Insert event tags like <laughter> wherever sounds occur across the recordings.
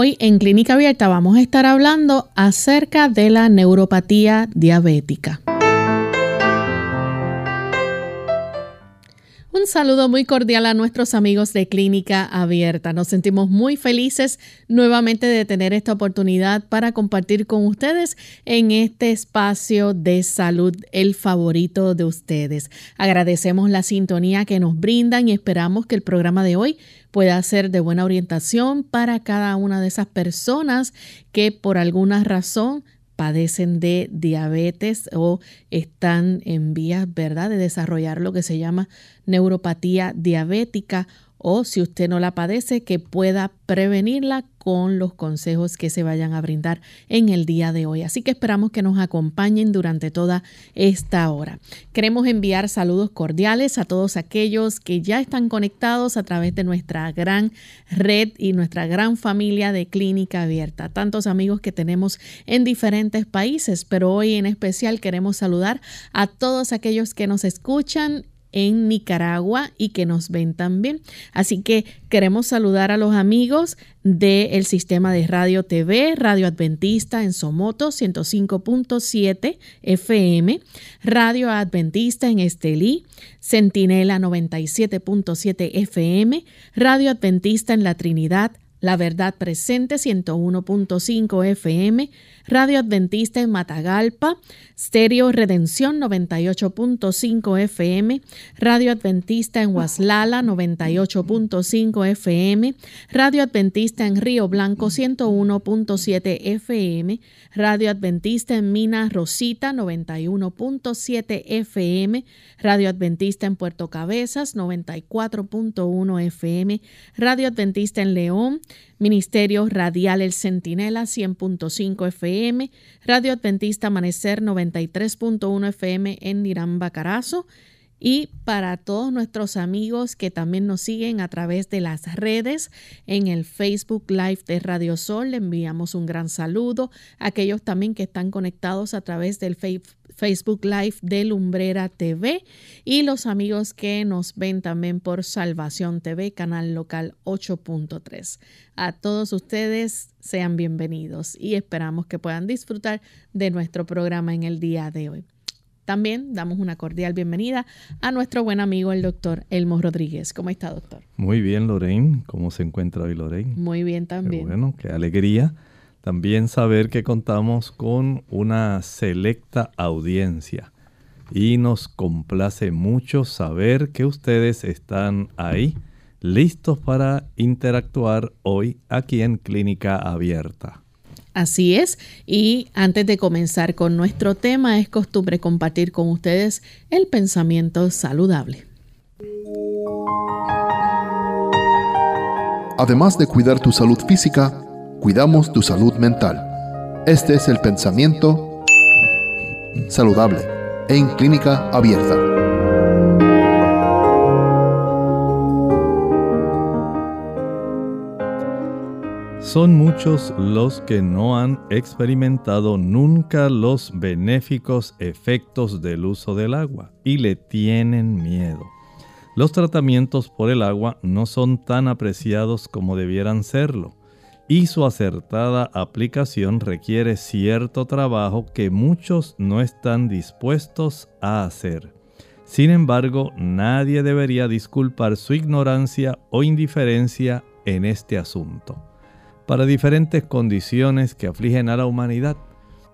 Hoy en Clínica Abierta vamos a estar hablando acerca de la neuropatía diabética. Un saludo muy cordial a nuestros amigos de Clínica Abierta. Nos sentimos muy felices nuevamente de tener esta oportunidad para compartir con ustedes en este espacio de salud, el favorito de ustedes. Agradecemos la sintonía que nos brindan y esperamos que el programa de hoy pueda ser de buena orientación para cada una de esas personas que por alguna razón padecen de diabetes o están en vías, ¿verdad?, de desarrollar lo que se llama neuropatía diabética o si usted no la padece, que pueda prevenirla con los consejos que se vayan a brindar en el día de hoy. Así que esperamos que nos acompañen durante toda esta hora. Queremos enviar saludos cordiales a todos aquellos que ya están conectados a través de nuestra gran red y nuestra gran familia de clínica abierta. Tantos amigos que tenemos en diferentes países, pero hoy en especial queremos saludar a todos aquellos que nos escuchan en Nicaragua y que nos ven también. Así que queremos saludar a los amigos del sistema de radio TV, Radio Adventista en Somoto 105.7 FM, Radio Adventista en Estelí, Centinela 97.7 FM, Radio Adventista en La Trinidad, La Verdad Presente 101.5 FM, Radio Adventista en Matagalpa, Stereo Redención 98.5 FM, Radio Adventista en Huaslala 98.5 FM, Radio Adventista en Río Blanco 101.7 FM, Radio Adventista en Minas Rosita 91.7 FM, Radio Adventista en Puerto Cabezas 94.1 FM, Radio Adventista en León, Ministerio Radial El Centinela 100.5 FM, Radio Adventista Amanecer 93.1 FM en Nirán Bacarazo. Y para todos nuestros amigos que también nos siguen a través de las redes, en el Facebook Live de Radio Sol, le enviamos un gran saludo. Aquellos también que están conectados a través del Facebook Live de Lumbrera TV y los amigos que nos ven también por Salvación TV, canal local 8.3. A todos ustedes sean bienvenidos y esperamos que puedan disfrutar de nuestro programa en el día de hoy. También damos una cordial bienvenida a nuestro buen amigo el doctor Elmo Rodríguez. ¿Cómo está, doctor? Muy bien, Lorraine. ¿Cómo se encuentra hoy, Lorraine? Muy bien también. bueno, qué alegría también saber que contamos con una selecta audiencia y nos complace mucho saber que ustedes están ahí listos para interactuar hoy aquí en Clínica Abierta. Así es, y antes de comenzar con nuestro tema, es costumbre compartir con ustedes el pensamiento saludable. Además de cuidar tu salud física, cuidamos tu salud mental. Este es el pensamiento saludable en clínica abierta. Son muchos los que no han experimentado nunca los benéficos efectos del uso del agua y le tienen miedo. Los tratamientos por el agua no son tan apreciados como debieran serlo y su acertada aplicación requiere cierto trabajo que muchos no están dispuestos a hacer. Sin embargo, nadie debería disculpar su ignorancia o indiferencia en este asunto. Para diferentes condiciones que afligen a la humanidad,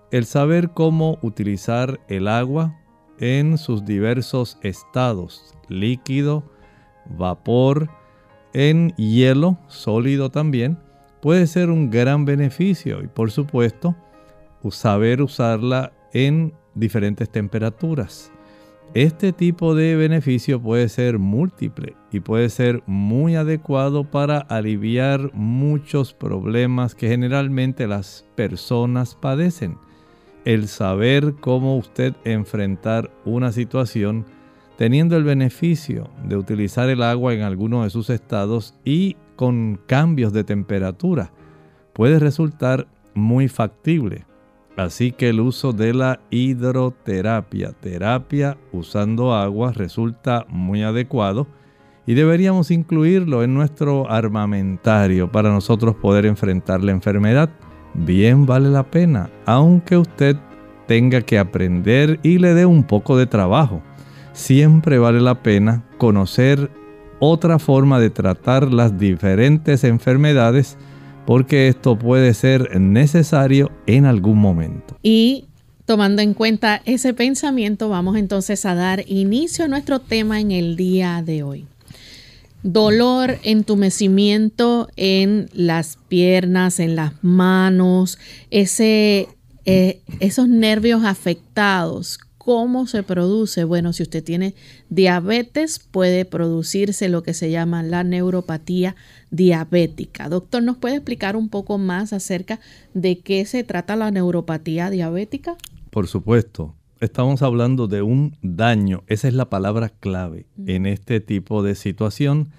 el saber cómo utilizar el agua en sus diversos estados, líquido, vapor, en hielo, sólido también, puede ser un gran beneficio y por supuesto saber usarla en diferentes temperaturas. Este tipo de beneficio puede ser múltiple y puede ser muy adecuado para aliviar muchos problemas que generalmente las personas padecen. El saber cómo usted enfrentar una situación teniendo el beneficio de utilizar el agua en alguno de sus estados y con cambios de temperatura puede resultar muy factible. Así que el uso de la hidroterapia, terapia usando agua, resulta muy adecuado y deberíamos incluirlo en nuestro armamentario para nosotros poder enfrentar la enfermedad. Bien vale la pena, aunque usted tenga que aprender y le dé un poco de trabajo. Siempre vale la pena conocer otra forma de tratar las diferentes enfermedades porque esto puede ser necesario en algún momento. Y tomando en cuenta ese pensamiento, vamos entonces a dar inicio a nuestro tema en el día de hoy. Dolor, entumecimiento en las piernas, en las manos, ese, eh, esos nervios afectados, ¿Cómo se produce? Bueno, si usted tiene diabetes, puede producirse lo que se llama la neuropatía diabética. Doctor, ¿nos puede explicar un poco más acerca de qué se trata la neuropatía diabética? Por supuesto. Estamos hablando de un daño, esa es la palabra clave en este tipo de situación.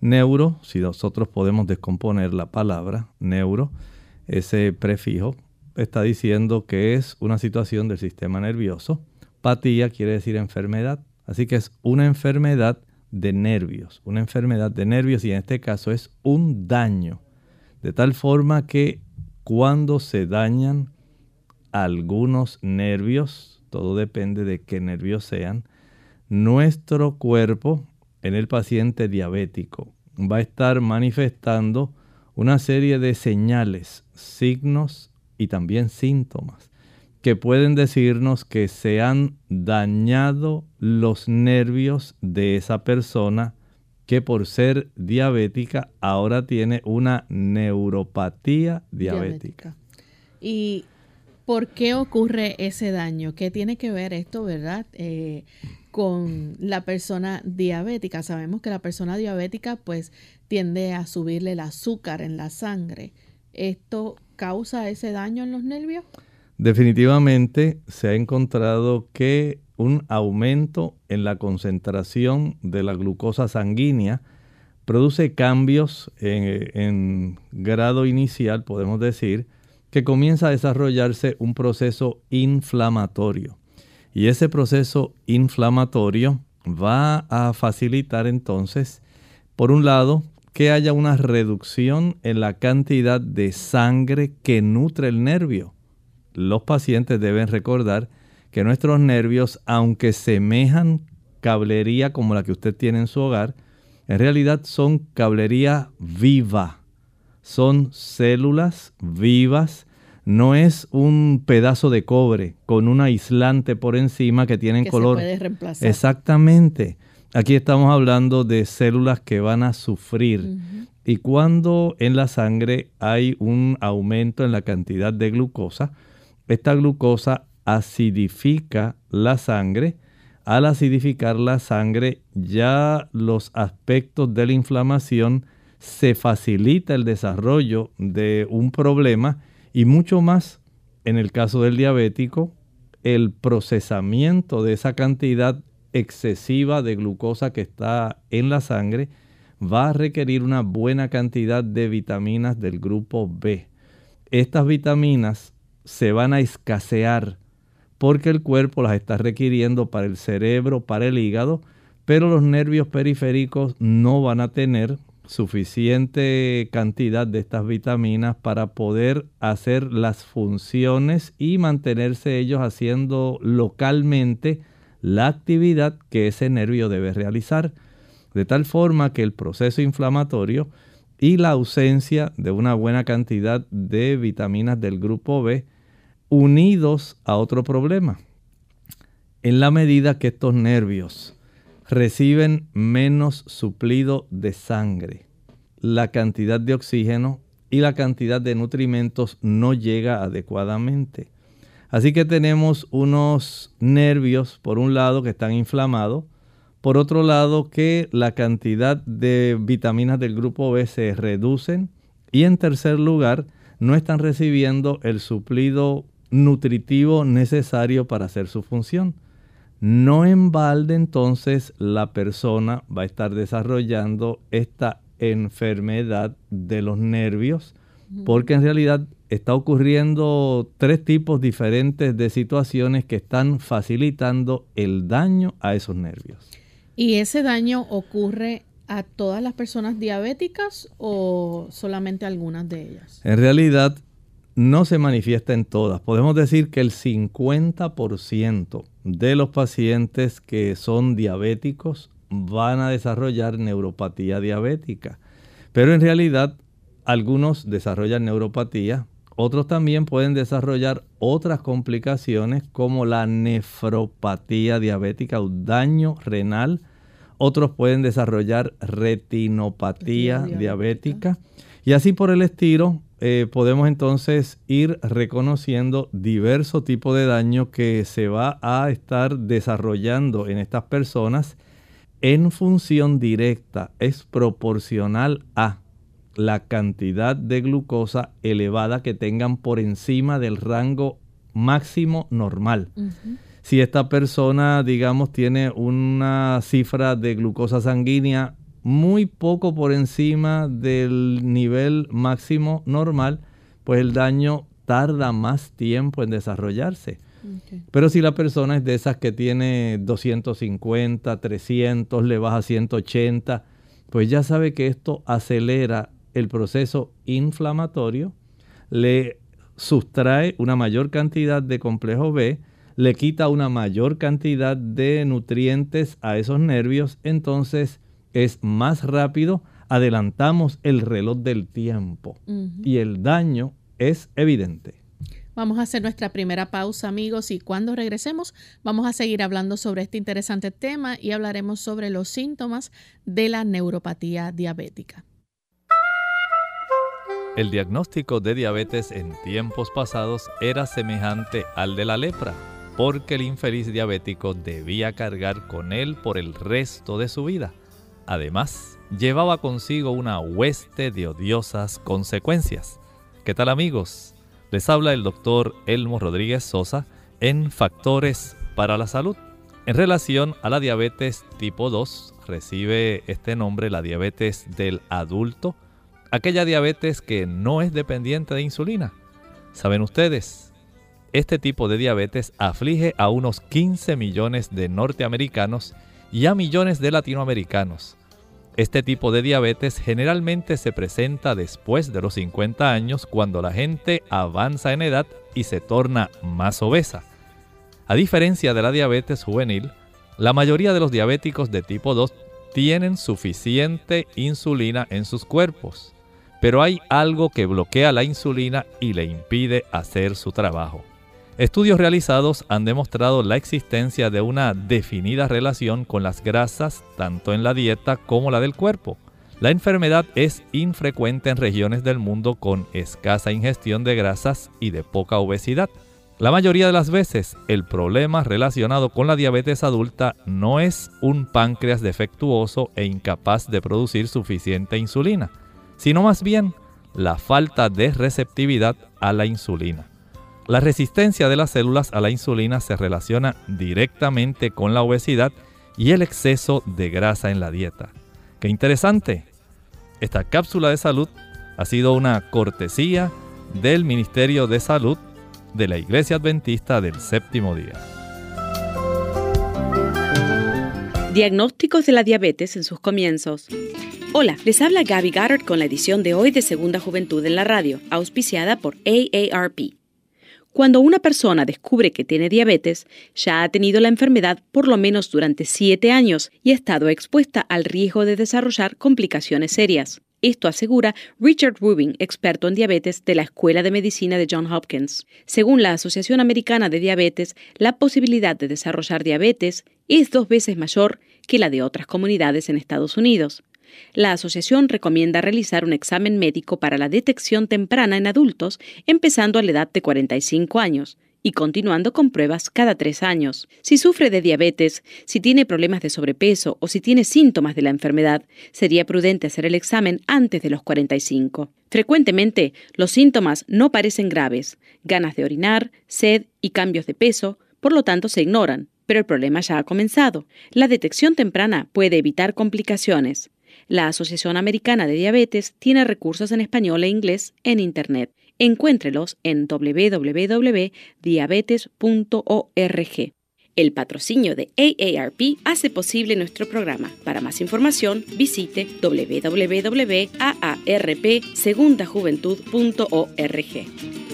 Neuro, si nosotros podemos descomponer la palabra neuro, ese prefijo está diciendo que es una situación del sistema nervioso Patía quiere decir enfermedad. Así que es una enfermedad de nervios, una enfermedad de nervios y en este caso es un daño. De tal forma que cuando se dañan algunos nervios, todo depende de qué nervios sean, nuestro cuerpo en el paciente diabético va a estar manifestando una serie de señales, signos y también síntomas que pueden decirnos que se han dañado los nervios de esa persona que por ser diabética ahora tiene una neuropatía diabética. ¿Y por qué ocurre ese daño? ¿Qué tiene que ver esto, verdad? Eh, con la persona diabética. Sabemos que la persona diabética pues tiende a subirle el azúcar en la sangre. ¿Esto causa ese daño en los nervios? Definitivamente se ha encontrado que un aumento en la concentración de la glucosa sanguínea produce cambios en, grado inicial, podemos decir, que comienza a desarrollarse un proceso inflamatorio. Y ese proceso inflamatorio va a facilitar entonces, por un lado, que haya una reducción en la cantidad de sangre que nutre el nervio los pacientes deben recordar que nuestros nervios, aunque semejan cablería como la que usted tiene en su hogar, en realidad son cablería viva. Son células vivas. No es un pedazo de cobre con un aislante por encima que tienen color. Se puede reemplazar. Exactamente. Aquí estamos hablando de células que van a sufrir. Y cuando en la sangre hay un aumento en la cantidad de glucosa, esta glucosa acidifica la sangre. Al acidificar la sangre, ya los aspectos de la inflamación se facilita el desarrollo de un problema y mucho más en el caso del diabético, el procesamiento de esa cantidad excesiva de glucosa que está en la sangre va a requerir una buena cantidad de vitaminas del grupo B. Estas vitaminas se van a escasear porque el cuerpo las está requiriendo para el cerebro, para el hígado, pero los nervios periféricos no van a tener suficiente cantidad de estas vitaminas para poder hacer las funciones y mantenerse ellos haciendo localmente la actividad que ese nervio debe realizar. De tal forma que el proceso inflamatorio y la ausencia de una buena cantidad de vitaminas del grupo B unidos a otro problema. En la medida que estos nervios reciben menos suplido de sangre, la cantidad de oxígeno y la cantidad de nutrimentos no llega adecuadamente. Así que tenemos unos nervios, por un lado, que están inflamados, por otro lado, que la cantidad de vitaminas del grupo B se reducen y en tercer lugar, no están recibiendo el suplido nutritivo necesario para hacer su función. No en balde entonces la persona va a estar desarrollando esta enfermedad de los nervios, porque en realidad está ocurriendo tres tipos diferentes de situaciones que están facilitando el daño a esos nervios. ¿Y ese daño ocurre a todas las personas diabéticas o solamente a algunas de ellas? En realidad no se manifiesta en todas. Podemos decir que el 50% de los pacientes que son diabéticos van a desarrollar neuropatía diabética. Pero en realidad algunos desarrollan neuropatía, otros también pueden desarrollar otras complicaciones como la nefropatía diabética o daño renal. Otros pueden desarrollar retinopatía diabética. Y así por el estilo, eh, podemos entonces ir reconociendo diversos tipos de daño que se va a estar desarrollando en estas personas en función directa, es proporcional a la cantidad de glucosa elevada que tengan por encima del rango máximo normal. Si esta persona, digamos, tiene una cifra de glucosa sanguínea muy poco por encima del nivel máximo normal, pues el daño tarda más tiempo en desarrollarse. Pero si la persona es de esas que tiene 250, 300, le baja 180, pues ya sabe que esto acelera el proceso inflamatorio, le sustrae una mayor cantidad de complejo B, le quita una mayor cantidad de nutrientes a esos nervios, entonces es más rápido, adelantamos el reloj del tiempo y el daño es evidente. Vamos a hacer nuestra primera pausa, amigos, y cuando regresemos vamos a seguir hablando sobre este interesante tema y hablaremos sobre los síntomas de la neuropatía diabética. El diagnóstico de diabetes en tiempos pasados era semejante al de la lepra, porque el infeliz diabético debía cargar con él por el resto de su vida. Además, llevaba consigo una hueste de odiosas consecuencias. ¿Qué tal amigos? Les habla el doctor Elmo Rodríguez Sosa en Factores para la Salud. En relación a la diabetes tipo 2, recibe este nombre la diabetes del adulto, aquella diabetes que no es dependiente de insulina. ¿Saben ustedes? Este tipo de diabetes aflige a unos 15 millones de norteamericanos y a millones de latinoamericanos. Este tipo de diabetes generalmente se presenta después de los 50 años cuando la gente avanza en edad y se torna más obesa. A diferencia de la diabetes juvenil, la mayoría de los diabéticos de tipo 2 tienen suficiente insulina en sus cuerpos, pero hay algo que bloquea la insulina y le impide hacer su trabajo. Estudios realizados han demostrado la existencia de una definida relación con las grasas tanto en la dieta como la del cuerpo. La enfermedad es infrecuente en regiones del mundo con escasa ingestión de grasas y de poca obesidad. La mayoría de las veces el problema relacionado con la diabetes adulta no es un páncreas defectuoso e incapaz de producir suficiente insulina, sino más bien la falta de receptividad a la insulina. La resistencia de las células a la insulina se relaciona directamente con la obesidad y el exceso de grasa en la dieta. ¡Qué interesante! Esta cápsula de salud ha sido una cortesía del Ministerio de Salud de la Iglesia Adventista del Séptimo Día. Diagnósticos de la diabetes en sus comienzos. Hola, les habla Gaby Goddard con la edición de hoy de Segunda Juventud en la Radio, auspiciada por AARP. Cuando una persona descubre que tiene diabetes, ya ha tenido la enfermedad por lo menos durante siete años y ha estado expuesta al riesgo de desarrollar complicaciones serias. Esto asegura Richard Rubin, experto en diabetes de la Escuela de Medicina de Johns Hopkins. Según la Asociación Americana de Diabetes, la posibilidad de desarrollar diabetes es dos veces mayor que la de otras comunidades en Estados Unidos. La asociación recomienda realizar un examen médico para la detección temprana en adultos, empezando a la edad de 45 años, y continuando con pruebas cada tres años. Si sufre de diabetes, si tiene problemas de sobrepeso o si tiene síntomas de la enfermedad, sería prudente hacer el examen antes de los 45. Frecuentemente, los síntomas no parecen graves, ganas de orinar, sed y cambios de peso, por lo tanto se ignoran, pero el problema ya ha comenzado. La detección temprana puede evitar complicaciones. La Asociación Americana de Diabetes tiene recursos en español e inglés en Internet. Encuéntrelos en www.diabetes.org. El patrocinio de AARP hace posible nuestro programa. Para más información, visite www.aarpsegundajuventud.org.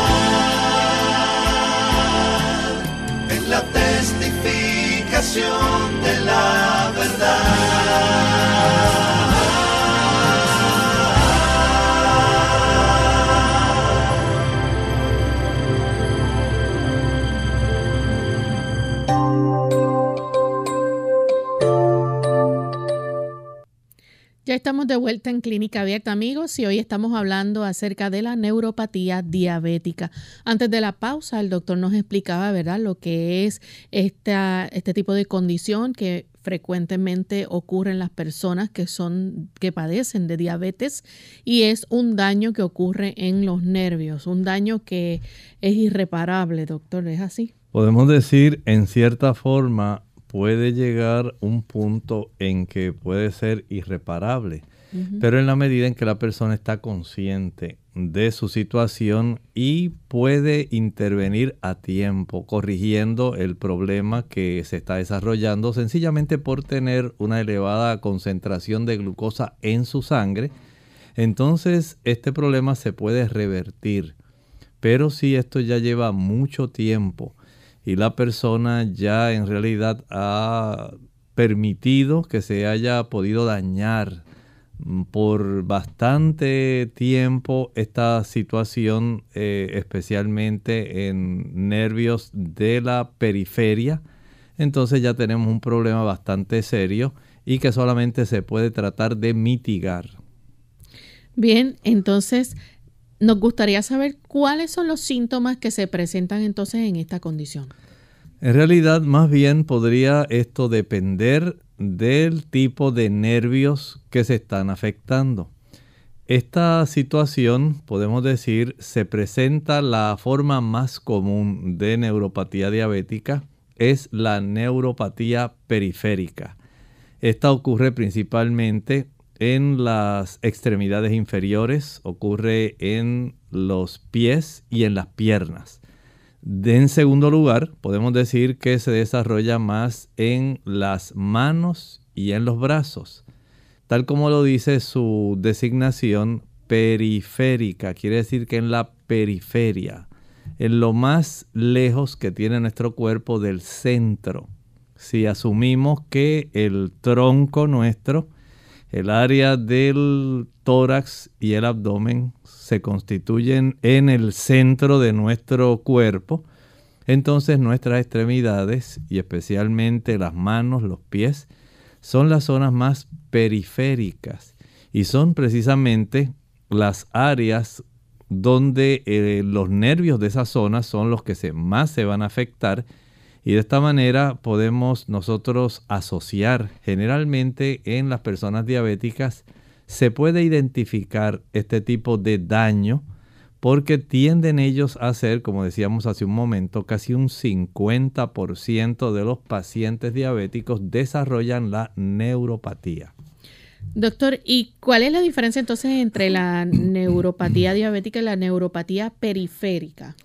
de la verdad. Ya estamos de vuelta en Clínica Abierta, amigos, y hoy estamos hablando acerca de la neuropatía diabética. Antes de la pausa, el doctor nos explicaba, ¿verdad?, lo que es este tipo de condición que frecuentemente ocurre en las personas que son que padecen de diabetes y es un daño que ocurre en los nervios, un daño que es irreparable, doctor, ¿es así? Podemos decir en cierta forma puede llegar un punto en que puede ser irreparable, pero en la medida en que la persona está consciente de su situación y puede intervenir a tiempo, corrigiendo el problema que se está desarrollando sencillamente por tener una elevada concentración de glucosa en su sangre, entonces este problema se puede revertir. Pero si esto ya lleva mucho tiempo, y la persona ya en realidad ha permitido que se haya podido dañar por bastante tiempo esta situación, eh, especialmente en nervios de la periferia, entonces ya tenemos un problema bastante serio y que solamente se puede tratar de mitigar. Bien, entonces nos gustaría saber cuáles son los síntomas que se presentan entonces en esta condición. En realidad, más bien podría esto depender del tipo de nervios que se están afectando. Esta situación, podemos decir, se presenta la forma más común de neuropatía diabética, es la neuropatía periférica. Esta ocurre principalmente en las extremidades inferiores, ocurre en los pies y en las piernas. en segundo lugar, podemos decir que se desarrolla más en las manos y en los brazos, tal como lo dice su designación periférica, quiere decir que en la periferia, en lo más lejos que tiene nuestro cuerpo del centro. Si asumimos que el tronco nuestro el área del tórax y el abdomen se constituyen en el centro de nuestro cuerpo. Entonces nuestras extremidades y especialmente las manos, los pies, son las zonas más periféricas y son precisamente las áreas donde eh, los nervios de esa zona son los que más se van a afectar y de esta manera podemos nosotros asociar generalmente en las personas diabéticas, se puede identificar este tipo de daño porque tienden ellos a ser, como decíamos hace un momento, casi un 50% de los pacientes diabéticos desarrollan la neuropatía. Doctor, ¿y cuál es la diferencia entonces entre la <clears throat> neuropatía diabética y la neuropatía periférica?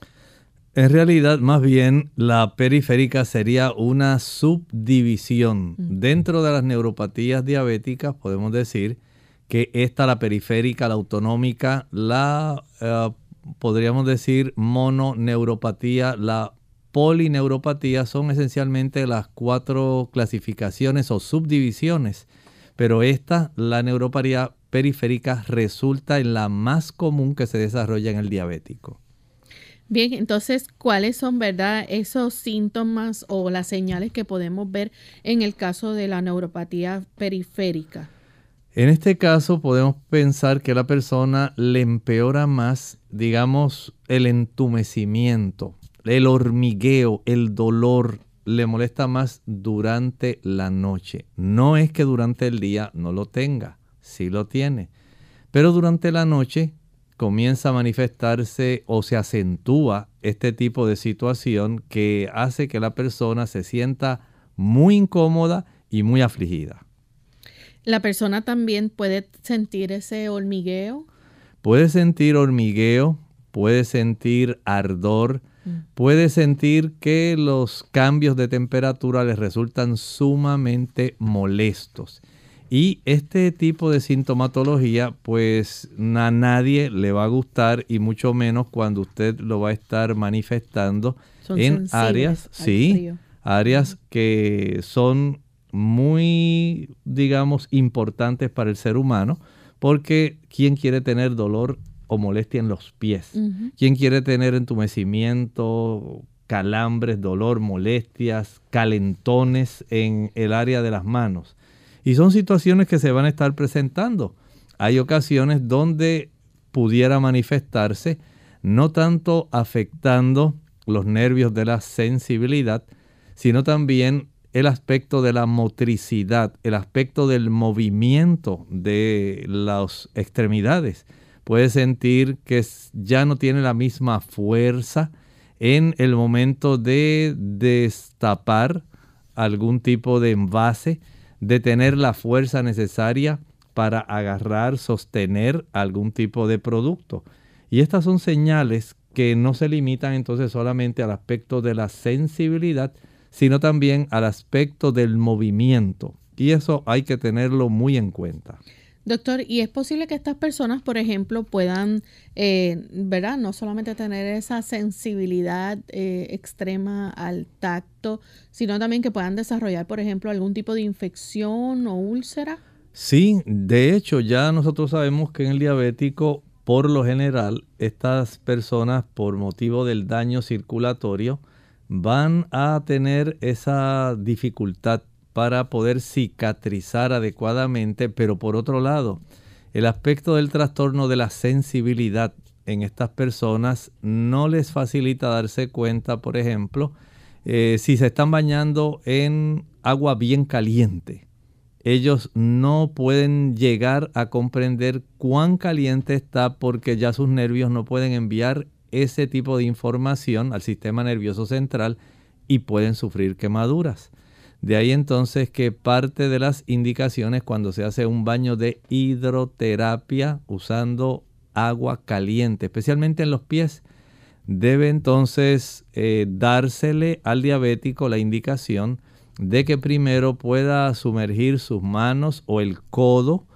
En realidad, más bien, la periférica sería una subdivisión. Dentro de las neuropatías diabéticas podemos decir que esta, la periférica, la autonómica, la, eh, podríamos decir, mononeuropatía, la polineuropatía, son esencialmente las cuatro clasificaciones o subdivisiones pero esta, la neuropatía periférica, resulta en la más común que se desarrolla en el diabético. Bien, entonces, ¿cuáles son, verdad, esos síntomas o las señales que podemos ver en el caso de la neuropatía periférica? En este caso podemos pensar que la persona le empeora más, digamos, el entumecimiento, el hormigueo, el dolor, le molesta más durante la noche. No es que durante el día no lo tenga, sí lo tiene. Pero durante la noche comienza a manifestarse o se acentúa este tipo de situación que hace que la persona se sienta muy incómoda y muy afligida. ¿La persona también puede sentir ese hormigueo? Puede sentir hormigueo, puede sentir ardor, puede sentir que los cambios de temperatura les resultan sumamente molestos. Y este tipo de sintomatología, pues a nadie le va a gustar y mucho menos cuando usted lo va a estar manifestando en áreas, sí, áreas que son muy, digamos, importantes para el ser humano, porque ¿quién quiere tener dolor o molestia en los pies. ¿Quién quiere tener entumecimiento, calambres, dolor, molestias, calentones en el área de las manos? Y son situaciones que se van a estar presentando. Hay ocasiones donde pudiera manifestarse no tanto afectando los nervios de la sensibilidad, sino también el aspecto de la motricidad, el aspecto del movimiento de las extremidades puede sentir que ya no tiene la misma fuerza en el momento de destapar algún tipo de envase, de tener la fuerza necesaria para agarrar, sostener algún tipo de producto. Y estas son señales que no se limitan entonces solamente al aspecto de la sensibilidad, sino también al aspecto del movimiento. Y eso hay que tenerlo muy en cuenta. Doctor, ¿y es posible que estas personas, por ejemplo, puedan, eh, ¿verdad? No solamente tener esa sensibilidad eh, extrema al tacto, sino también que puedan desarrollar, por ejemplo, algún tipo de infección o úlcera? Sí, de hecho, ya nosotros sabemos que en el diabético, por lo general, estas personas, por motivo del daño circulatorio, van a tener esa dificultad para poder cicatrizar adecuadamente, pero por otro lado, el aspecto del trastorno de la sensibilidad en estas personas no les facilita darse cuenta, por ejemplo, eh, si se están bañando en agua bien caliente. Ellos no pueden llegar a comprender cuán caliente está porque ya sus nervios no pueden enviar ese tipo de información al sistema nervioso central y pueden sufrir quemaduras. De ahí entonces que parte de las indicaciones cuando se hace un baño de hidroterapia usando agua caliente, especialmente en los pies, debe entonces eh, dársele al diabético la indicación de que primero pueda sumergir sus manos o el codo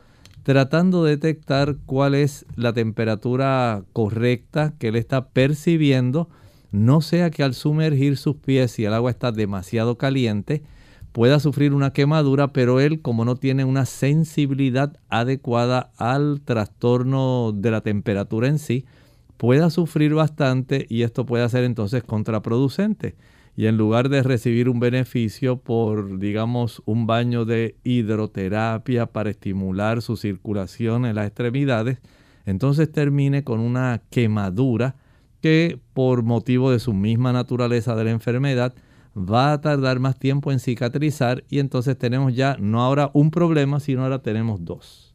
tratando de detectar cuál es la temperatura correcta que él está percibiendo, no sea que al sumergir sus pies si el agua está demasiado caliente, pueda sufrir una quemadura, pero él como no tiene una sensibilidad adecuada al trastorno de la temperatura en sí, pueda sufrir bastante y esto puede ser entonces contraproducente. Y en lugar de recibir un beneficio por, digamos, un baño de hidroterapia para estimular su circulación en las extremidades, entonces termine con una quemadura que por motivo de su misma naturaleza de la enfermedad va a tardar más tiempo en cicatrizar y entonces tenemos ya no ahora un problema, sino ahora tenemos dos.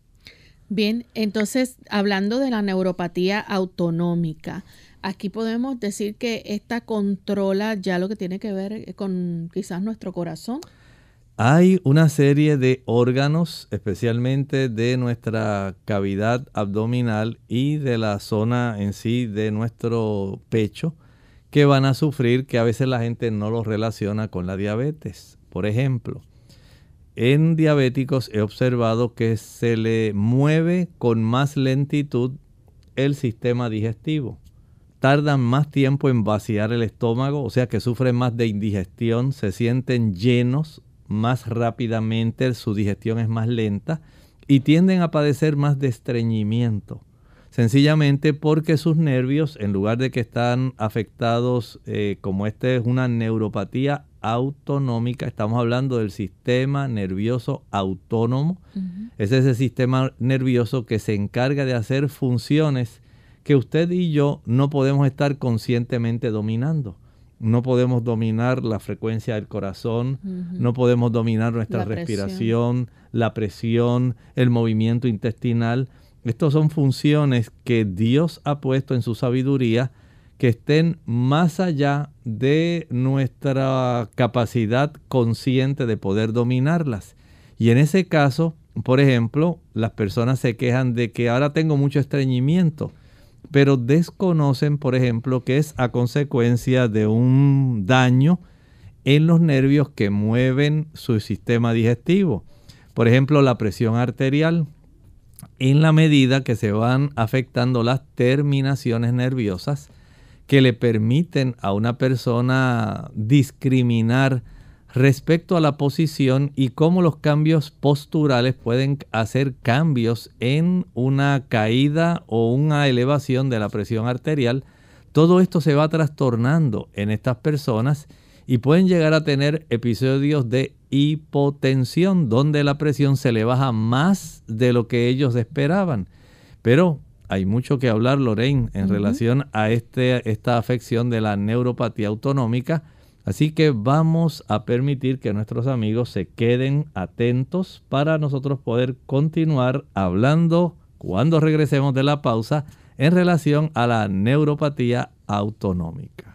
Bien, entonces hablando de la neuropatía autonómica, aquí podemos decir que esta controla ya lo que tiene que ver con quizás nuestro corazón. Hay una serie de órganos, especialmente de nuestra cavidad abdominal y de la zona en sí de nuestro pecho, que van a sufrir que a veces la gente no los relaciona con la diabetes. Por ejemplo, en diabéticos he observado que se le mueve con más lentitud el sistema digestivo. Tardan más tiempo en vaciar el estómago, o sea que sufren más de indigestión, se sienten llenos más rápidamente, su digestión es más lenta y tienden a padecer más de estreñimiento. Sencillamente porque sus nervios, en lugar de que están afectados, eh, como esta es una neuropatía autonómica, estamos hablando del sistema nervioso autónomo. Es ese sistema nervioso que se encarga de hacer funciones que usted y yo no podemos estar conscientemente dominando no podemos dominar la frecuencia del corazón, no podemos dominar nuestra respiración, la presión, el movimiento intestinal. Estas son funciones que Dios ha puesto en su sabiduría que estén más allá de nuestra capacidad consciente de poder dominarlas. Y en ese caso, por ejemplo, las personas se quejan de que ahora tengo mucho estreñimiento pero desconocen, por ejemplo, que es a consecuencia de un daño en los nervios que mueven su sistema digestivo. Por ejemplo, la presión arterial. En la medida que se van afectando las terminaciones nerviosas que le permiten a una persona discriminar respecto a la posición y cómo los cambios posturales pueden hacer cambios en una caída o una elevación de la presión arterial. Todo esto se va trastornando en estas personas y pueden llegar a tener episodios de hipotensión donde la presión se le baja más de lo que ellos esperaban. Pero hay mucho que hablar, Lorraine, en relación a este, esta afección de la neuropatía autonómica Así que vamos a permitir que nuestros amigos se queden atentos para nosotros poder continuar hablando cuando regresemos de la pausa en relación a la neuropatía autonómica.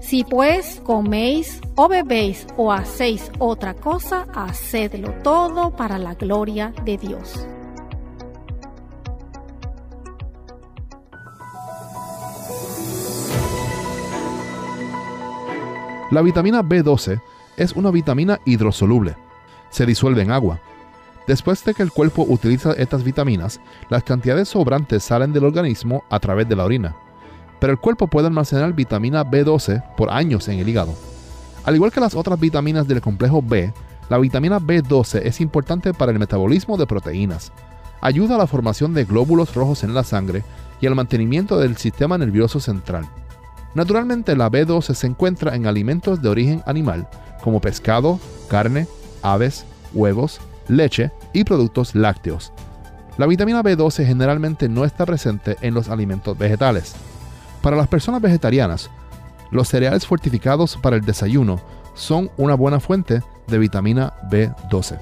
Si pues coméis o bebéis o hacéis otra cosa, hacedlo todo para la gloria de Dios. La vitamina B12 es una vitamina hidrosoluble. Se disuelve en agua. Después de que el cuerpo utiliza estas vitaminas, las cantidades sobrantes salen del organismo a través de la orina pero el cuerpo puede almacenar vitamina B12 por años en el hígado. Al igual que las otras vitaminas del complejo B, la vitamina B12 es importante para el metabolismo de proteínas. Ayuda a la formación de glóbulos rojos en la sangre y al mantenimiento del sistema nervioso central. Naturalmente la B12 se encuentra en alimentos de origen animal como pescado, carne, aves, huevos, leche y productos lácteos. La vitamina B12 generalmente no está presente en los alimentos vegetales. Para las personas vegetarianas, los cereales fortificados para el desayuno son una buena fuente de vitamina B12.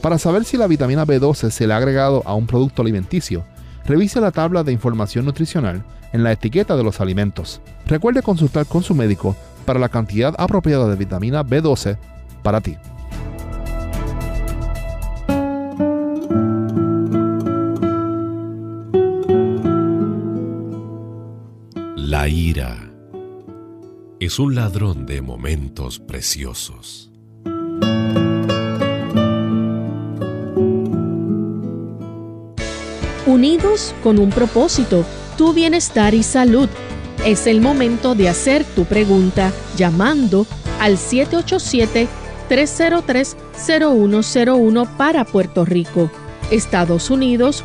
Para saber si la vitamina B12 se le ha agregado a un producto alimenticio, revise la tabla de información nutricional en la etiqueta de los alimentos. Recuerde consultar con su médico para la cantidad apropiada de vitamina B12 para ti. La ira es un ladrón de momentos preciosos. Unidos con un propósito, tu bienestar y salud. Es el momento de hacer tu pregunta llamando al 787-303-0101 para Puerto Rico, Estados Unidos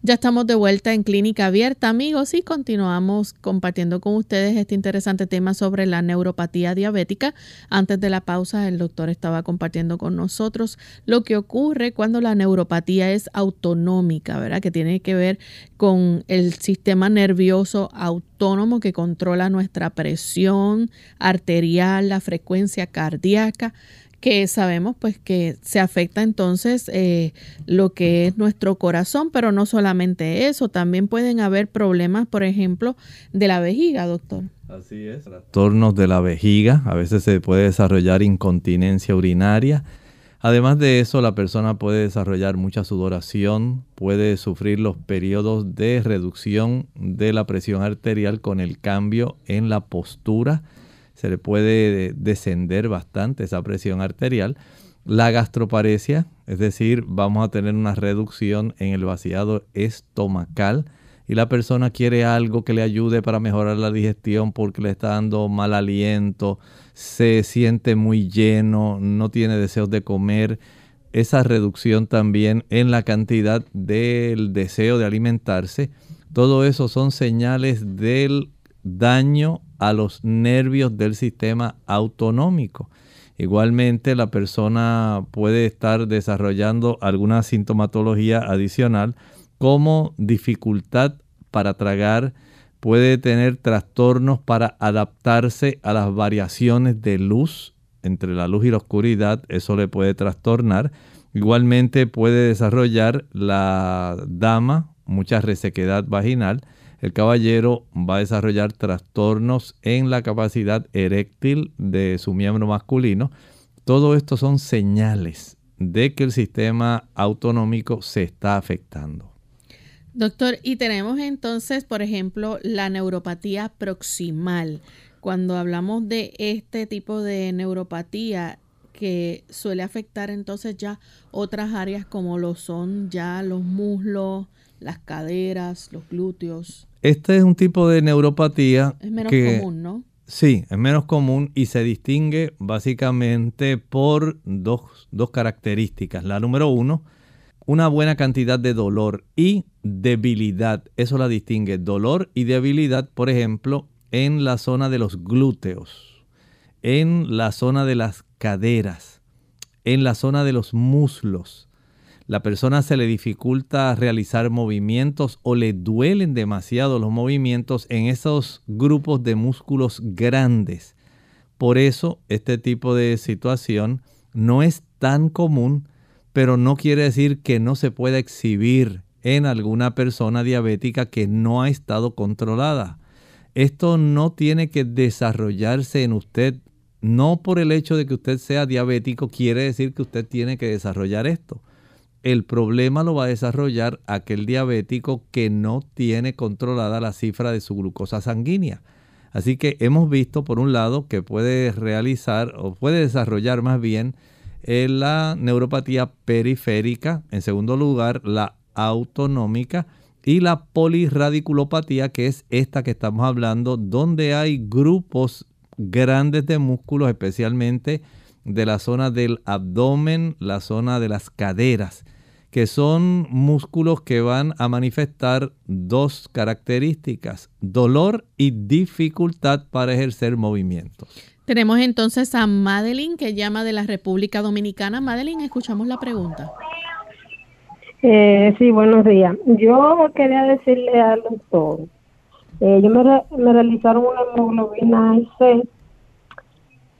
Ya estamos de vuelta en Clínica Abierta, amigos, y continuamos compartiendo con ustedes este interesante tema sobre la neuropatía diabética. Antes de la pausa, el doctor estaba compartiendo con nosotros lo que ocurre cuando la neuropatía es autonómica, ¿verdad? Que tiene que ver con el sistema nervioso autónomo que controla nuestra presión arterial, la frecuencia cardíaca que sabemos pues que se afecta entonces eh, lo que es nuestro corazón, pero no solamente eso, también pueden haber problemas, por ejemplo, de la vejiga, doctor. Así es. Trastornos de la vejiga, a veces se puede desarrollar incontinencia urinaria. Además de eso, la persona puede desarrollar mucha sudoración, puede sufrir los periodos de reducción de la presión arterial con el cambio en la postura se le puede descender bastante esa presión arterial. La gastroparesia, es decir, vamos a tener una reducción en el vaciado estomacal y la persona quiere algo que le ayude para mejorar la digestión porque le está dando mal aliento, se siente muy lleno, no tiene deseos de comer. Esa reducción también en la cantidad del deseo de alimentarse, todo eso son señales del daño a los nervios del sistema autonómico. Igualmente la persona puede estar desarrollando alguna sintomatología adicional como dificultad para tragar, puede tener trastornos para adaptarse a las variaciones de luz entre la luz y la oscuridad, eso le puede trastornar. Igualmente puede desarrollar la dama mucha resequedad vaginal el caballero va a desarrollar trastornos en la capacidad eréctil de su miembro masculino. Todo esto son señales de que el sistema autonómico se está afectando. Doctor, y tenemos entonces, por ejemplo, la neuropatía proximal. Cuando hablamos de este tipo de neuropatía que suele afectar entonces ya otras áreas como lo son ya los muslos, las caderas, los glúteos. Este es un tipo de neuropatía. Es menos común, ¿no? Sí, es menos común y se distingue básicamente por dos, dos características. La número uno, una buena cantidad de dolor y debilidad. Eso la distingue. Dolor y debilidad, por ejemplo, en la zona de los glúteos, en la zona de las caderas, en la zona de los muslos la persona se le dificulta realizar movimientos o le duelen demasiado los movimientos en esos grupos de músculos grandes. Por eso este tipo de situación no es tan común, pero no quiere decir que no se pueda exhibir en alguna persona diabética que no ha estado controlada. Esto no tiene que desarrollarse en usted. No por el hecho de que usted sea diabético quiere decir que usted tiene que desarrollar esto el problema lo va a desarrollar aquel diabético que no tiene controlada la cifra de su glucosa sanguínea. Así que hemos visto, por un lado, que puede realizar o puede desarrollar más bien eh, la neuropatía periférica, en segundo lugar la autonómica y la polirradiculopatía, que es esta que estamos hablando, donde hay grupos grandes de músculos, especialmente de la zona del abdomen, la zona de las caderas, que son músculos que van a manifestar dos características, dolor y dificultad para ejercer movimientos. Tenemos entonces a Madeline que llama de la República Dominicana. Madeline, escuchamos la pregunta. Eh, sí, buenos días. Yo quería decirle al doctor, eh, yo me, me, realizaron una hemoglobina C,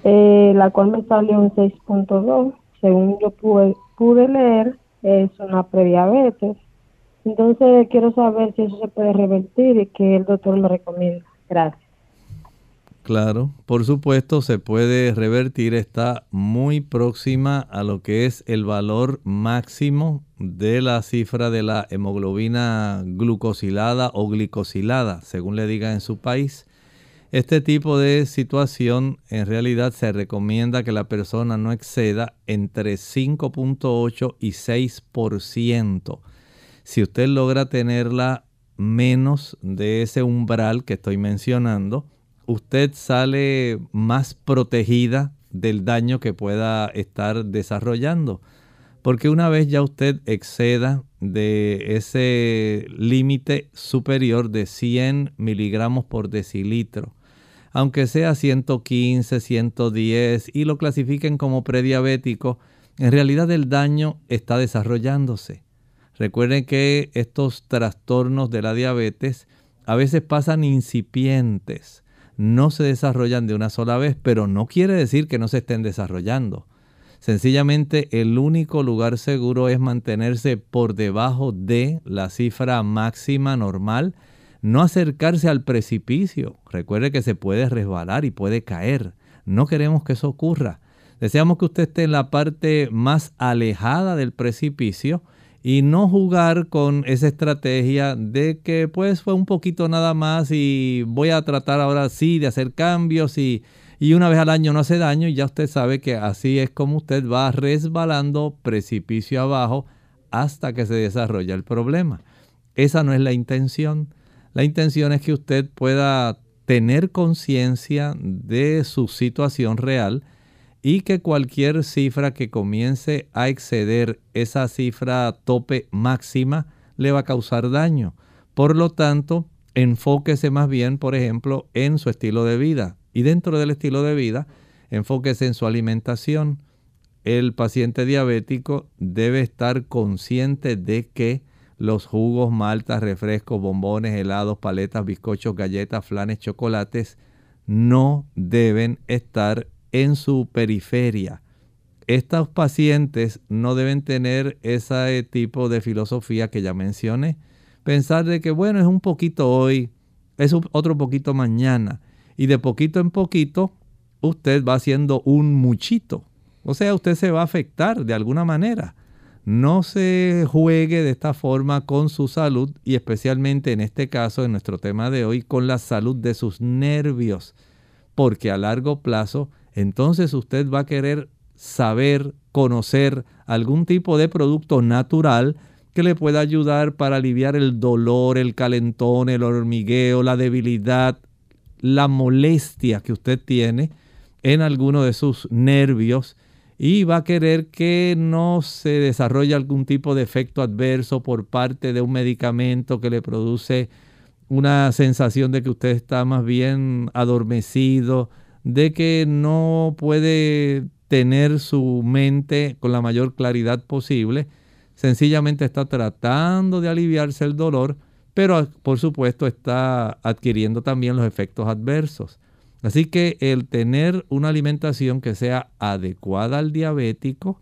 eh, la cual me salió en 6.2. Según yo pude, pude leer, es una prediabetes. Entonces quiero saber si eso se puede revertir y qué el doctor me recomienda. Gracias. Claro, por supuesto se puede revertir, está muy próxima a lo que es el valor máximo de la cifra de la hemoglobina glucosilada o glicosilada, según le diga en su país. Este tipo de situación en realidad se recomienda que la persona no exceda entre 5.8 y 6%. Si usted logra tenerla menos de ese umbral que estoy mencionando, usted sale más protegida del daño que pueda estar desarrollando. Porque una vez ya usted exceda de ese límite superior de 100 miligramos por decilitro, aunque sea 115, 110 y lo clasifiquen como prediabético, en realidad el daño está desarrollándose. Recuerden que estos trastornos de la diabetes a veces pasan incipientes no se desarrollan de una sola vez, pero no quiere decir que no se estén desarrollando. Sencillamente el único lugar seguro es mantenerse por debajo de la cifra máxima normal, no acercarse al precipicio. Recuerde que se puede resbalar y puede caer. No queremos que eso ocurra. Deseamos que usted esté en la parte más alejada del precipicio y no jugar con esa estrategia de que pues fue un poquito nada más y voy a tratar ahora sí de hacer cambios y, y una vez al año no hace daño y ya usted sabe que así es como usted va resbalando precipicio abajo hasta que se desarrolla el problema. Esa no es la intención. La intención es que usted pueda tener conciencia de su situación real y que cualquier cifra que comience a exceder esa cifra tope máxima le va a causar daño. Por lo tanto, enfóquese más bien, por ejemplo, en su estilo de vida. Y dentro del estilo de vida, enfóquese en su alimentación. El paciente diabético debe estar consciente de que los jugos, maltas, refrescos, bombones, helados, paletas, bizcochos, galletas, flanes, chocolates no deben estar en su periferia. Estos pacientes no deben tener ese tipo de filosofía que ya mencioné. Pensar de que, bueno, es un poquito hoy, es otro poquito mañana. Y de poquito en poquito, usted va haciendo un muchito. O sea, usted se va a afectar de alguna manera. No se juegue de esta forma con su salud y especialmente en este caso, en nuestro tema de hoy, con la salud de sus nervios. Porque a largo plazo entonces usted va a querer saber, conocer algún tipo de producto natural que le pueda ayudar para aliviar el dolor, el calentón, el hormigueo, la debilidad, la molestia que usted tiene en alguno de sus nervios y va a querer que no se desarrolle algún tipo de efecto adverso por parte de un medicamento que le produce una sensación de que usted está más bien adormecido, de que no puede tener su mente con la mayor claridad posible, sencillamente está tratando de aliviarse el dolor, pero por supuesto está adquiriendo también los efectos adversos. Así que el tener una alimentación que sea adecuada al diabético,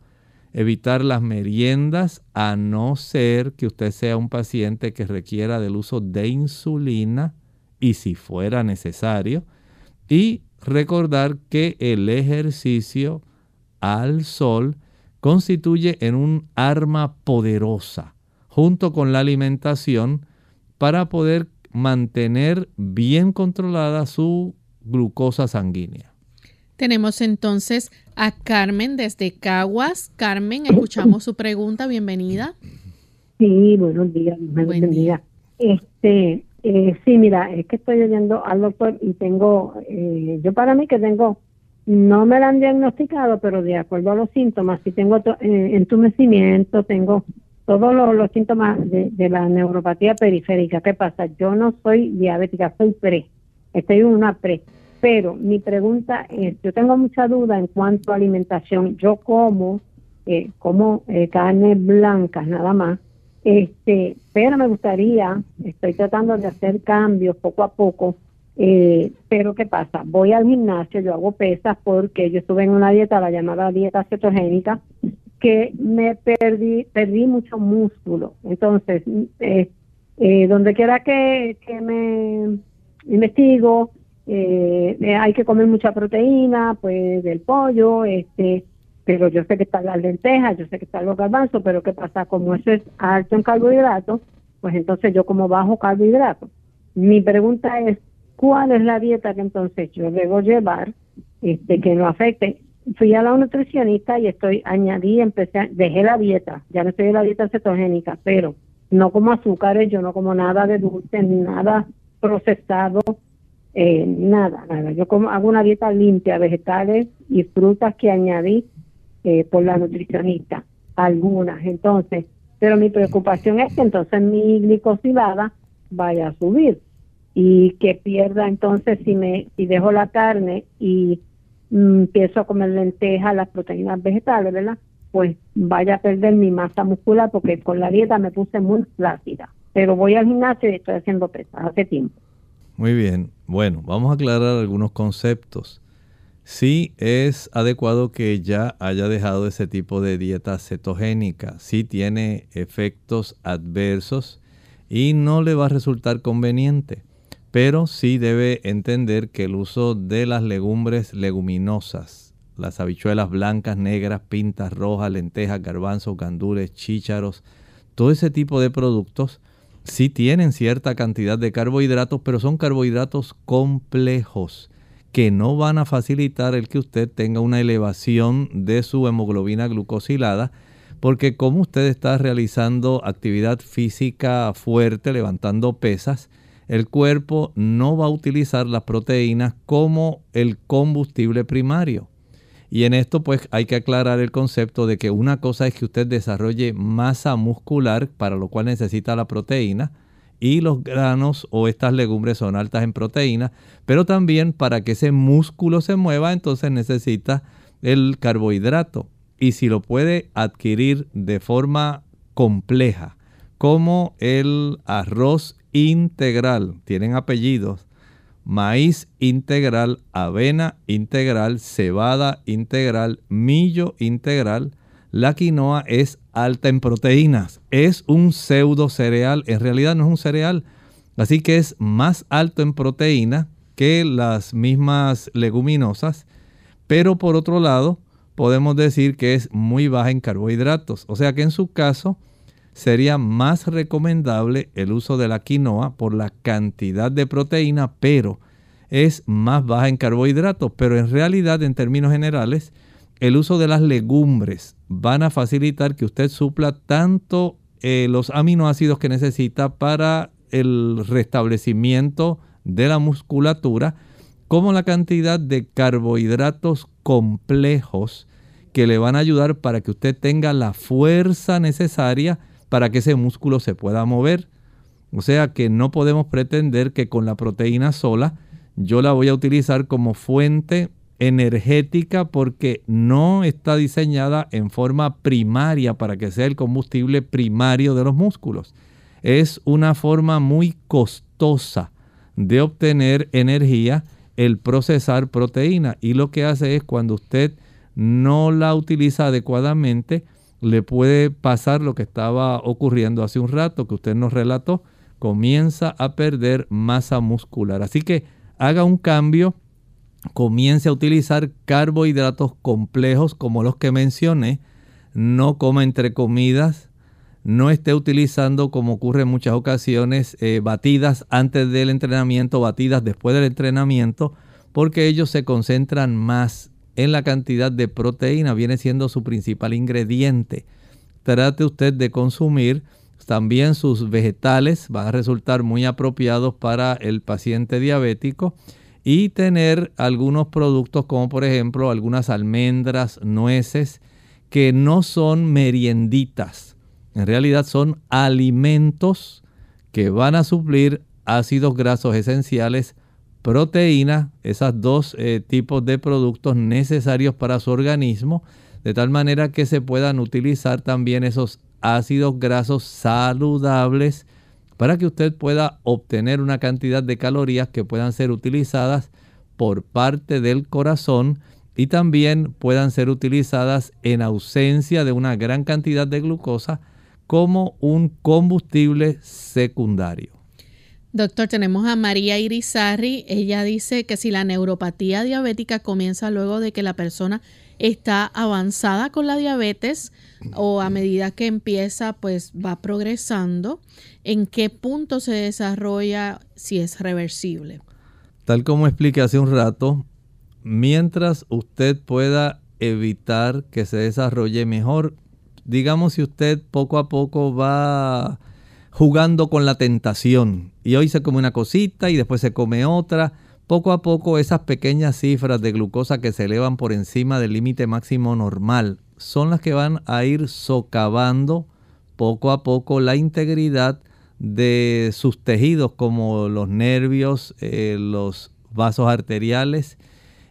evitar las meriendas a no ser que usted sea un paciente que requiera del uso de insulina y si fuera necesario, y recordar que el ejercicio al sol constituye en un arma poderosa junto con la alimentación para poder mantener bien controlada su glucosa sanguínea. Tenemos entonces a Carmen desde Caguas. Carmen, escuchamos su pregunta. Bienvenida. Sí, buenos días. Buen día. Este, eh, sí, mira, es que estoy oyendo al doctor y tengo, eh, yo para mí que tengo, no me lo han diagnosticado, pero de acuerdo a los síntomas, sí tengo eh, entumecimiento, tengo todos los, síntomas de, de, la neuropatía periférica. ¿Qué pasa? Yo no soy diabética, soy pre, estoy en una pre. Pero mi pregunta es, yo tengo mucha duda en cuanto a alimentación. Yo como, eh, como eh, carnes blancas nada más, este, pero me gustaría, estoy tratando de hacer cambios poco a poco, eh, pero ¿qué pasa? Voy al gimnasio, yo hago pesas porque yo estuve en una dieta, la llamada dieta cetogénica, que me perdí, perdí mucho músculo. Entonces, eh, eh, donde quiera que, que me investigo, eh, hay que comer mucha proteína, pues del pollo, este, pero yo sé que están las lentejas, yo sé que están los garbanzos, pero ¿qué pasa? Como eso es alto en carbohidratos, pues entonces yo como bajo carbohidratos. Mi pregunta es, ¿cuál es la dieta que entonces yo debo llevar este, que no afecte? Fui a la nutricionista y estoy, añadí, empecé, dejé la dieta, ya no estoy en la dieta cetogénica, pero no como azúcares, yo no como nada de dulce, nada procesado, eh, nada, nada. Yo como, hago una dieta limpia, vegetales y frutas que añadí eh, por la nutricionista, algunas. Entonces, pero mi preocupación es que entonces mi glicosilada vaya a subir y que pierda entonces si me si dejo la carne y mm, empiezo a comer lentejas, las proteínas vegetales, ¿verdad? Pues vaya a perder mi masa muscular porque con la dieta me puse muy flácida. Pero voy al gimnasio y estoy haciendo pesas hace tiempo. Muy bien. Bueno, vamos a aclarar algunos conceptos sí es adecuado que ya haya dejado ese tipo de dieta cetogénica. Sí tiene efectos adversos y no le va a resultar conveniente. Pero sí debe entender que el uso de las legumbres leguminosas, las habichuelas blancas, negras, pintas rojas, lentejas, garbanzos, gandules, chícharos, todo ese tipo de productos sí tienen cierta cantidad de carbohidratos, pero son carbohidratos complejos que no van a facilitar el que usted tenga una elevación de su hemoglobina glucosilada, porque como usted está realizando actividad física fuerte, levantando pesas, el cuerpo no va a utilizar las proteínas como el combustible primario. Y en esto pues hay que aclarar el concepto de que una cosa es que usted desarrolle masa muscular, para lo cual necesita la proteína, y los granos o estas legumbres son altas en proteína, pero también para que ese músculo se mueva, entonces necesita el carbohidrato. Y si lo puede adquirir de forma compleja, como el arroz integral, tienen apellidos, maíz integral, avena integral, cebada integral, millo integral, la quinoa es alta en proteínas. Es un pseudo cereal. En realidad no es un cereal. Así que es más alto en proteína que las mismas leguminosas. Pero por otro lado, podemos decir que es muy baja en carbohidratos. O sea que en su caso sería más recomendable el uso de la quinoa por la cantidad de proteína, pero es más baja en carbohidratos. Pero en realidad, en términos generales, el uso de las legumbres van a facilitar que usted supla tanto eh, los aminoácidos que necesita para el restablecimiento de la musculatura, como la cantidad de carbohidratos complejos que le van a ayudar para que usted tenga la fuerza necesaria para que ese músculo se pueda mover. O sea que no podemos pretender que con la proteína sola yo la voy a utilizar como fuente energética porque no está diseñada en forma primaria para que sea el combustible primario de los músculos. Es una forma muy costosa de obtener energía el procesar proteína y lo que hace es cuando usted no la utiliza adecuadamente, le puede pasar lo que estaba ocurriendo hace un rato que usted nos relató, comienza a perder masa muscular. Así que haga un cambio. Comience a utilizar carbohidratos complejos como los que mencioné, no coma entre comidas, no esté utilizando como ocurre en muchas ocasiones eh, batidas antes del entrenamiento, batidas después del entrenamiento, porque ellos se concentran más en la cantidad de proteína, viene siendo su principal ingrediente. Trate usted de consumir también sus vegetales, van a resultar muy apropiados para el paciente diabético y tener algunos productos como por ejemplo algunas almendras, nueces, que no son merienditas, en realidad son alimentos que van a suplir ácidos grasos esenciales, proteína, esos dos eh, tipos de productos necesarios para su organismo, de tal manera que se puedan utilizar también esos ácidos grasos saludables para que usted pueda obtener una cantidad de calorías que puedan ser utilizadas por parte del corazón y también puedan ser utilizadas en ausencia de una gran cantidad de glucosa como un combustible secundario. Doctor, tenemos a María Irizarri. Ella dice que si la neuropatía diabética comienza luego de que la persona está avanzada con la diabetes o a medida que empieza, pues va progresando, ¿en qué punto se desarrolla si es reversible? Tal como expliqué hace un rato, mientras usted pueda evitar que se desarrolle mejor, digamos si usted poco a poco va jugando con la tentación y hoy se come una cosita y después se come otra, poco a poco esas pequeñas cifras de glucosa que se elevan por encima del límite máximo normal son las que van a ir socavando poco a poco la integridad de sus tejidos como los nervios, eh, los vasos arteriales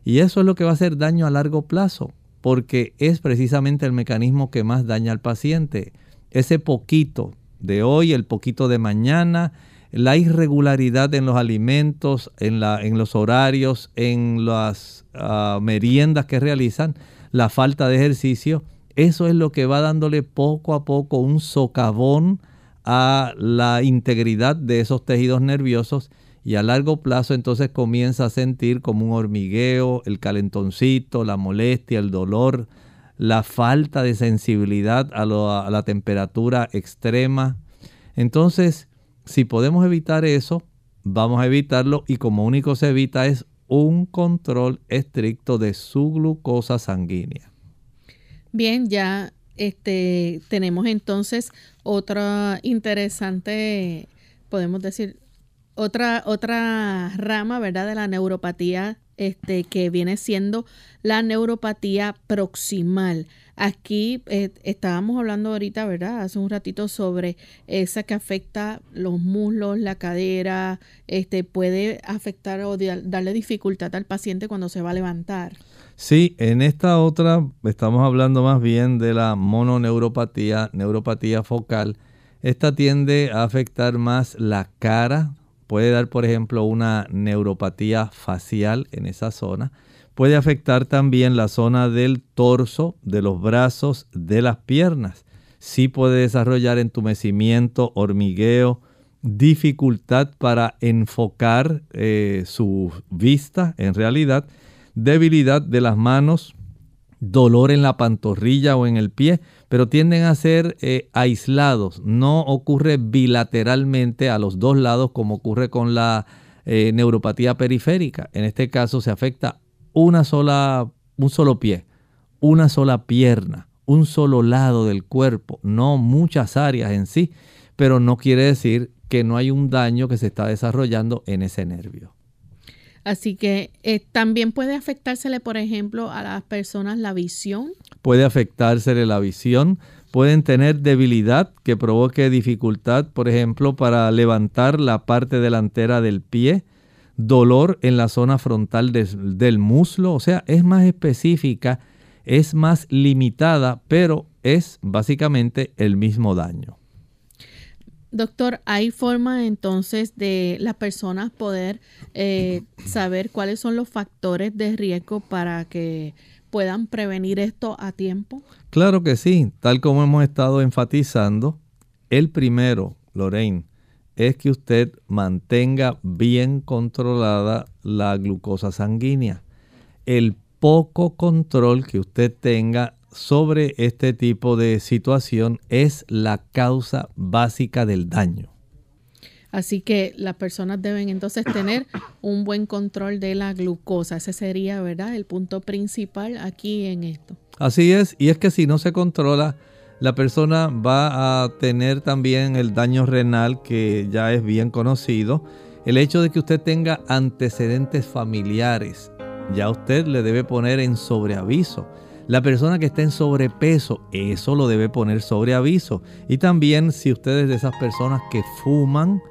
y eso es lo que va a hacer daño a largo plazo, porque es precisamente el mecanismo que más daña al paciente. Ese poquito de hoy, el poquito de mañana, la irregularidad en los alimentos, en, la, en los horarios, en las ah, meriendas que realizan, la falta de ejercicio, eso es lo que va dándole poco a poco un socavón a la integridad de esos tejidos nerviosos y a largo plazo entonces comienza a sentir como un hormigueo, el calentoncito, la molestia, el dolor, la falta de sensibilidad a, a la temperatura extrema. Entonces, si podemos evitar eso, vamos a evitarlo y como único se evita es un control estricto de su glucosa sanguínea. Bien, ya este, tenemos entonces otra interesante, podemos decir, otra, otra rama, ¿verdad?, de la neuropatía, este, que viene siendo la neuropatía proximal. Aquí eh, estábamos hablando ahorita, ¿verdad? Hace un ratito sobre esa que afecta los muslos, la cadera, este, puede afectar o darle dificultad al paciente cuando se va a levantar. Sí, en esta otra estamos hablando más bien de la mononeuropatía, neuropatía focal. Esta tiende a afectar más la cara, puede dar, por ejemplo, una neuropatía facial en esa zona. Puede afectar también la zona del torso, de los brazos, de las piernas. Sí puede desarrollar entumecimiento, hormigueo, dificultad para enfocar eh, su vista en realidad, debilidad de las manos, dolor en la pantorrilla o en el pie, pero tienden a ser eh, aislados. No ocurre bilateralmente a los dos lados como ocurre con la eh, neuropatía periférica. En este caso se afecta una sola, un solo pie, una sola pierna, un solo lado del cuerpo, no muchas áreas en sí, pero no quiere decir que no hay un daño que se está desarrollando en ese nervio. Así que eh, también puede afectársele, por ejemplo, a las personas la visión. Puede afectársele la visión. Pueden tener debilidad que provoque dificultad, por ejemplo, para levantar la parte delantera del pie. Dolor en la zona frontal del muslo. O sea, es más específica, es más limitada, pero es básicamente el mismo daño. Doctor, ¿hay forma entonces de las personas poder eh, saber cuáles son los factores de riesgo para que puedan prevenir esto a tiempo? Claro que sí, tal como hemos estado enfatizando. El primero, Lorraine, es que usted mantenga bien controlada la glucosa sanguínea. El poco control que usted tenga sobre este tipo de situación es la causa básica del daño. Así que las personas deben entonces tener un buen control de la glucosa. Ese sería, ¿verdad?, el punto principal aquí en esto. Así es, y es que si no se controla, la persona va a tener también el daño renal que ya es bien conocido. El hecho de que usted tenga antecedentes familiares, ya usted le debe poner en sobreaviso. La persona que está en sobrepeso, eso lo debe poner sobre aviso. Y también si usted es de esas personas que fuman,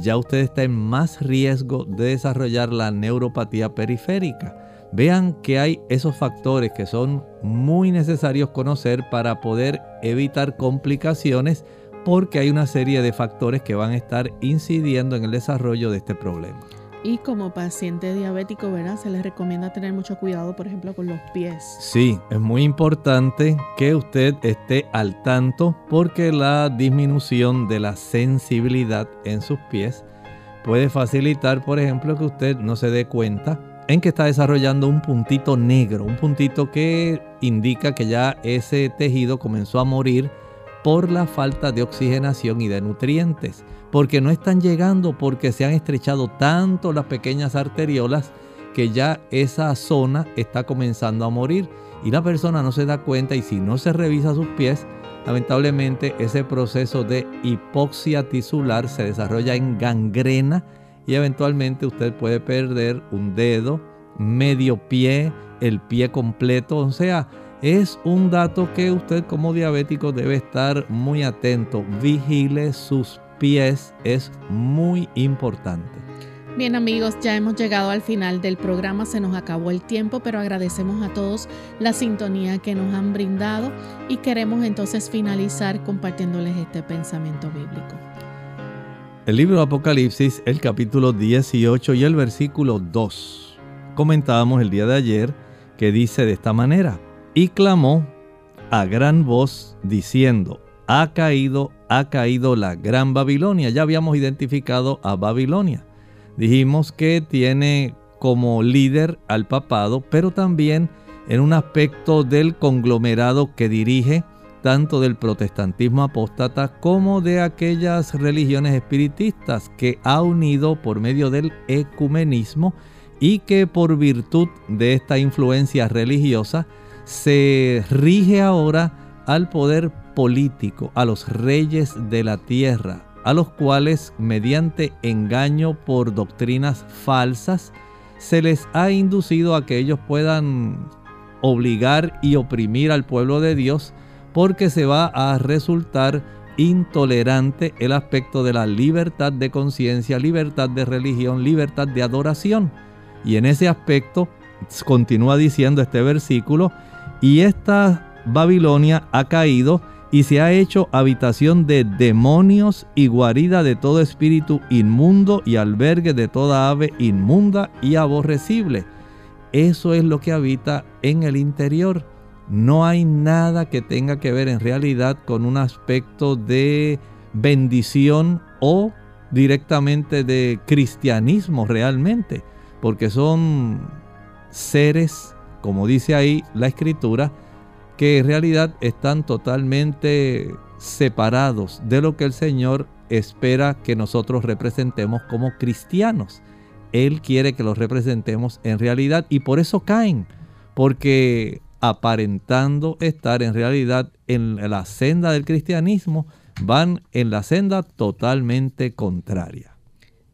ya usted está en más riesgo de desarrollar la neuropatía periférica. Vean que hay esos factores que son muy necesarios conocer para poder evitar complicaciones porque hay una serie de factores que van a estar incidiendo en el desarrollo de este problema. Y como paciente diabético, ¿verdad? Se les recomienda tener mucho cuidado, por ejemplo, con los pies. Sí, es muy importante que usted esté al tanto porque la disminución de la sensibilidad en sus pies puede facilitar, por ejemplo, que usted no se dé cuenta en que está desarrollando un puntito negro, un puntito que indica que ya ese tejido comenzó a morir por la falta de oxigenación y de nutrientes porque no están llegando porque se han estrechado tanto las pequeñas arteriolas que ya esa zona está comenzando a morir. Y la persona no se da cuenta y si no se revisa sus pies, lamentablemente ese proceso de hipoxia tisular se desarrolla en gangrena y eventualmente usted puede perder un dedo, medio pie, el pie completo, o sea, es un dato que usted como diabético debe estar muy atento, vigile sus pies es muy importante. Bien amigos, ya hemos llegado al final del programa, se nos acabó el tiempo, pero agradecemos a todos la sintonía que nos han brindado y queremos entonces finalizar compartiéndoles este pensamiento bíblico. El libro de Apocalipsis, el capítulo 18 y el versículo 2. Comentábamos el día de ayer que dice de esta manera, y clamó a gran voz diciendo, ha caído, ha caído la gran Babilonia. Ya habíamos identificado a Babilonia. Dijimos que tiene como líder al papado, pero también en un aspecto del conglomerado que dirige tanto del protestantismo apóstata como de aquellas religiones espiritistas que ha unido por medio del ecumenismo y que por virtud de esta influencia religiosa se rige ahora al poder político a los reyes de la tierra, a los cuales mediante engaño por doctrinas falsas se les ha inducido a que ellos puedan obligar y oprimir al pueblo de Dios porque se va a resultar intolerante el aspecto de la libertad de conciencia, libertad de religión, libertad de adoración. Y en ese aspecto continúa diciendo este versículo, y esta Babilonia ha caído y se ha hecho habitación de demonios y guarida de todo espíritu inmundo y albergue de toda ave inmunda y aborrecible. Eso es lo que habita en el interior. No hay nada que tenga que ver en realidad con un aspecto de bendición o directamente de cristianismo realmente, porque son seres, como dice ahí la escritura, que en realidad están totalmente separados de lo que el Señor espera que nosotros representemos como cristianos. Él quiere que los representemos en realidad y por eso caen, porque aparentando estar en realidad en la senda del cristianismo, van en la senda totalmente contraria.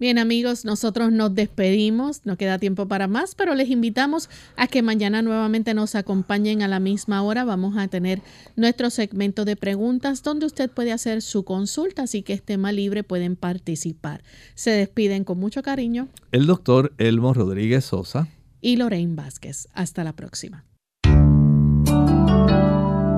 Bien amigos, nosotros nos despedimos, no queda tiempo para más, pero les invitamos a que mañana nuevamente nos acompañen a la misma hora. Vamos a tener nuestro segmento de preguntas donde usted puede hacer su consulta, así que es tema libre, pueden participar. Se despiden con mucho cariño. El doctor Elmo Rodríguez Sosa y Lorraine Vázquez. Hasta la próxima.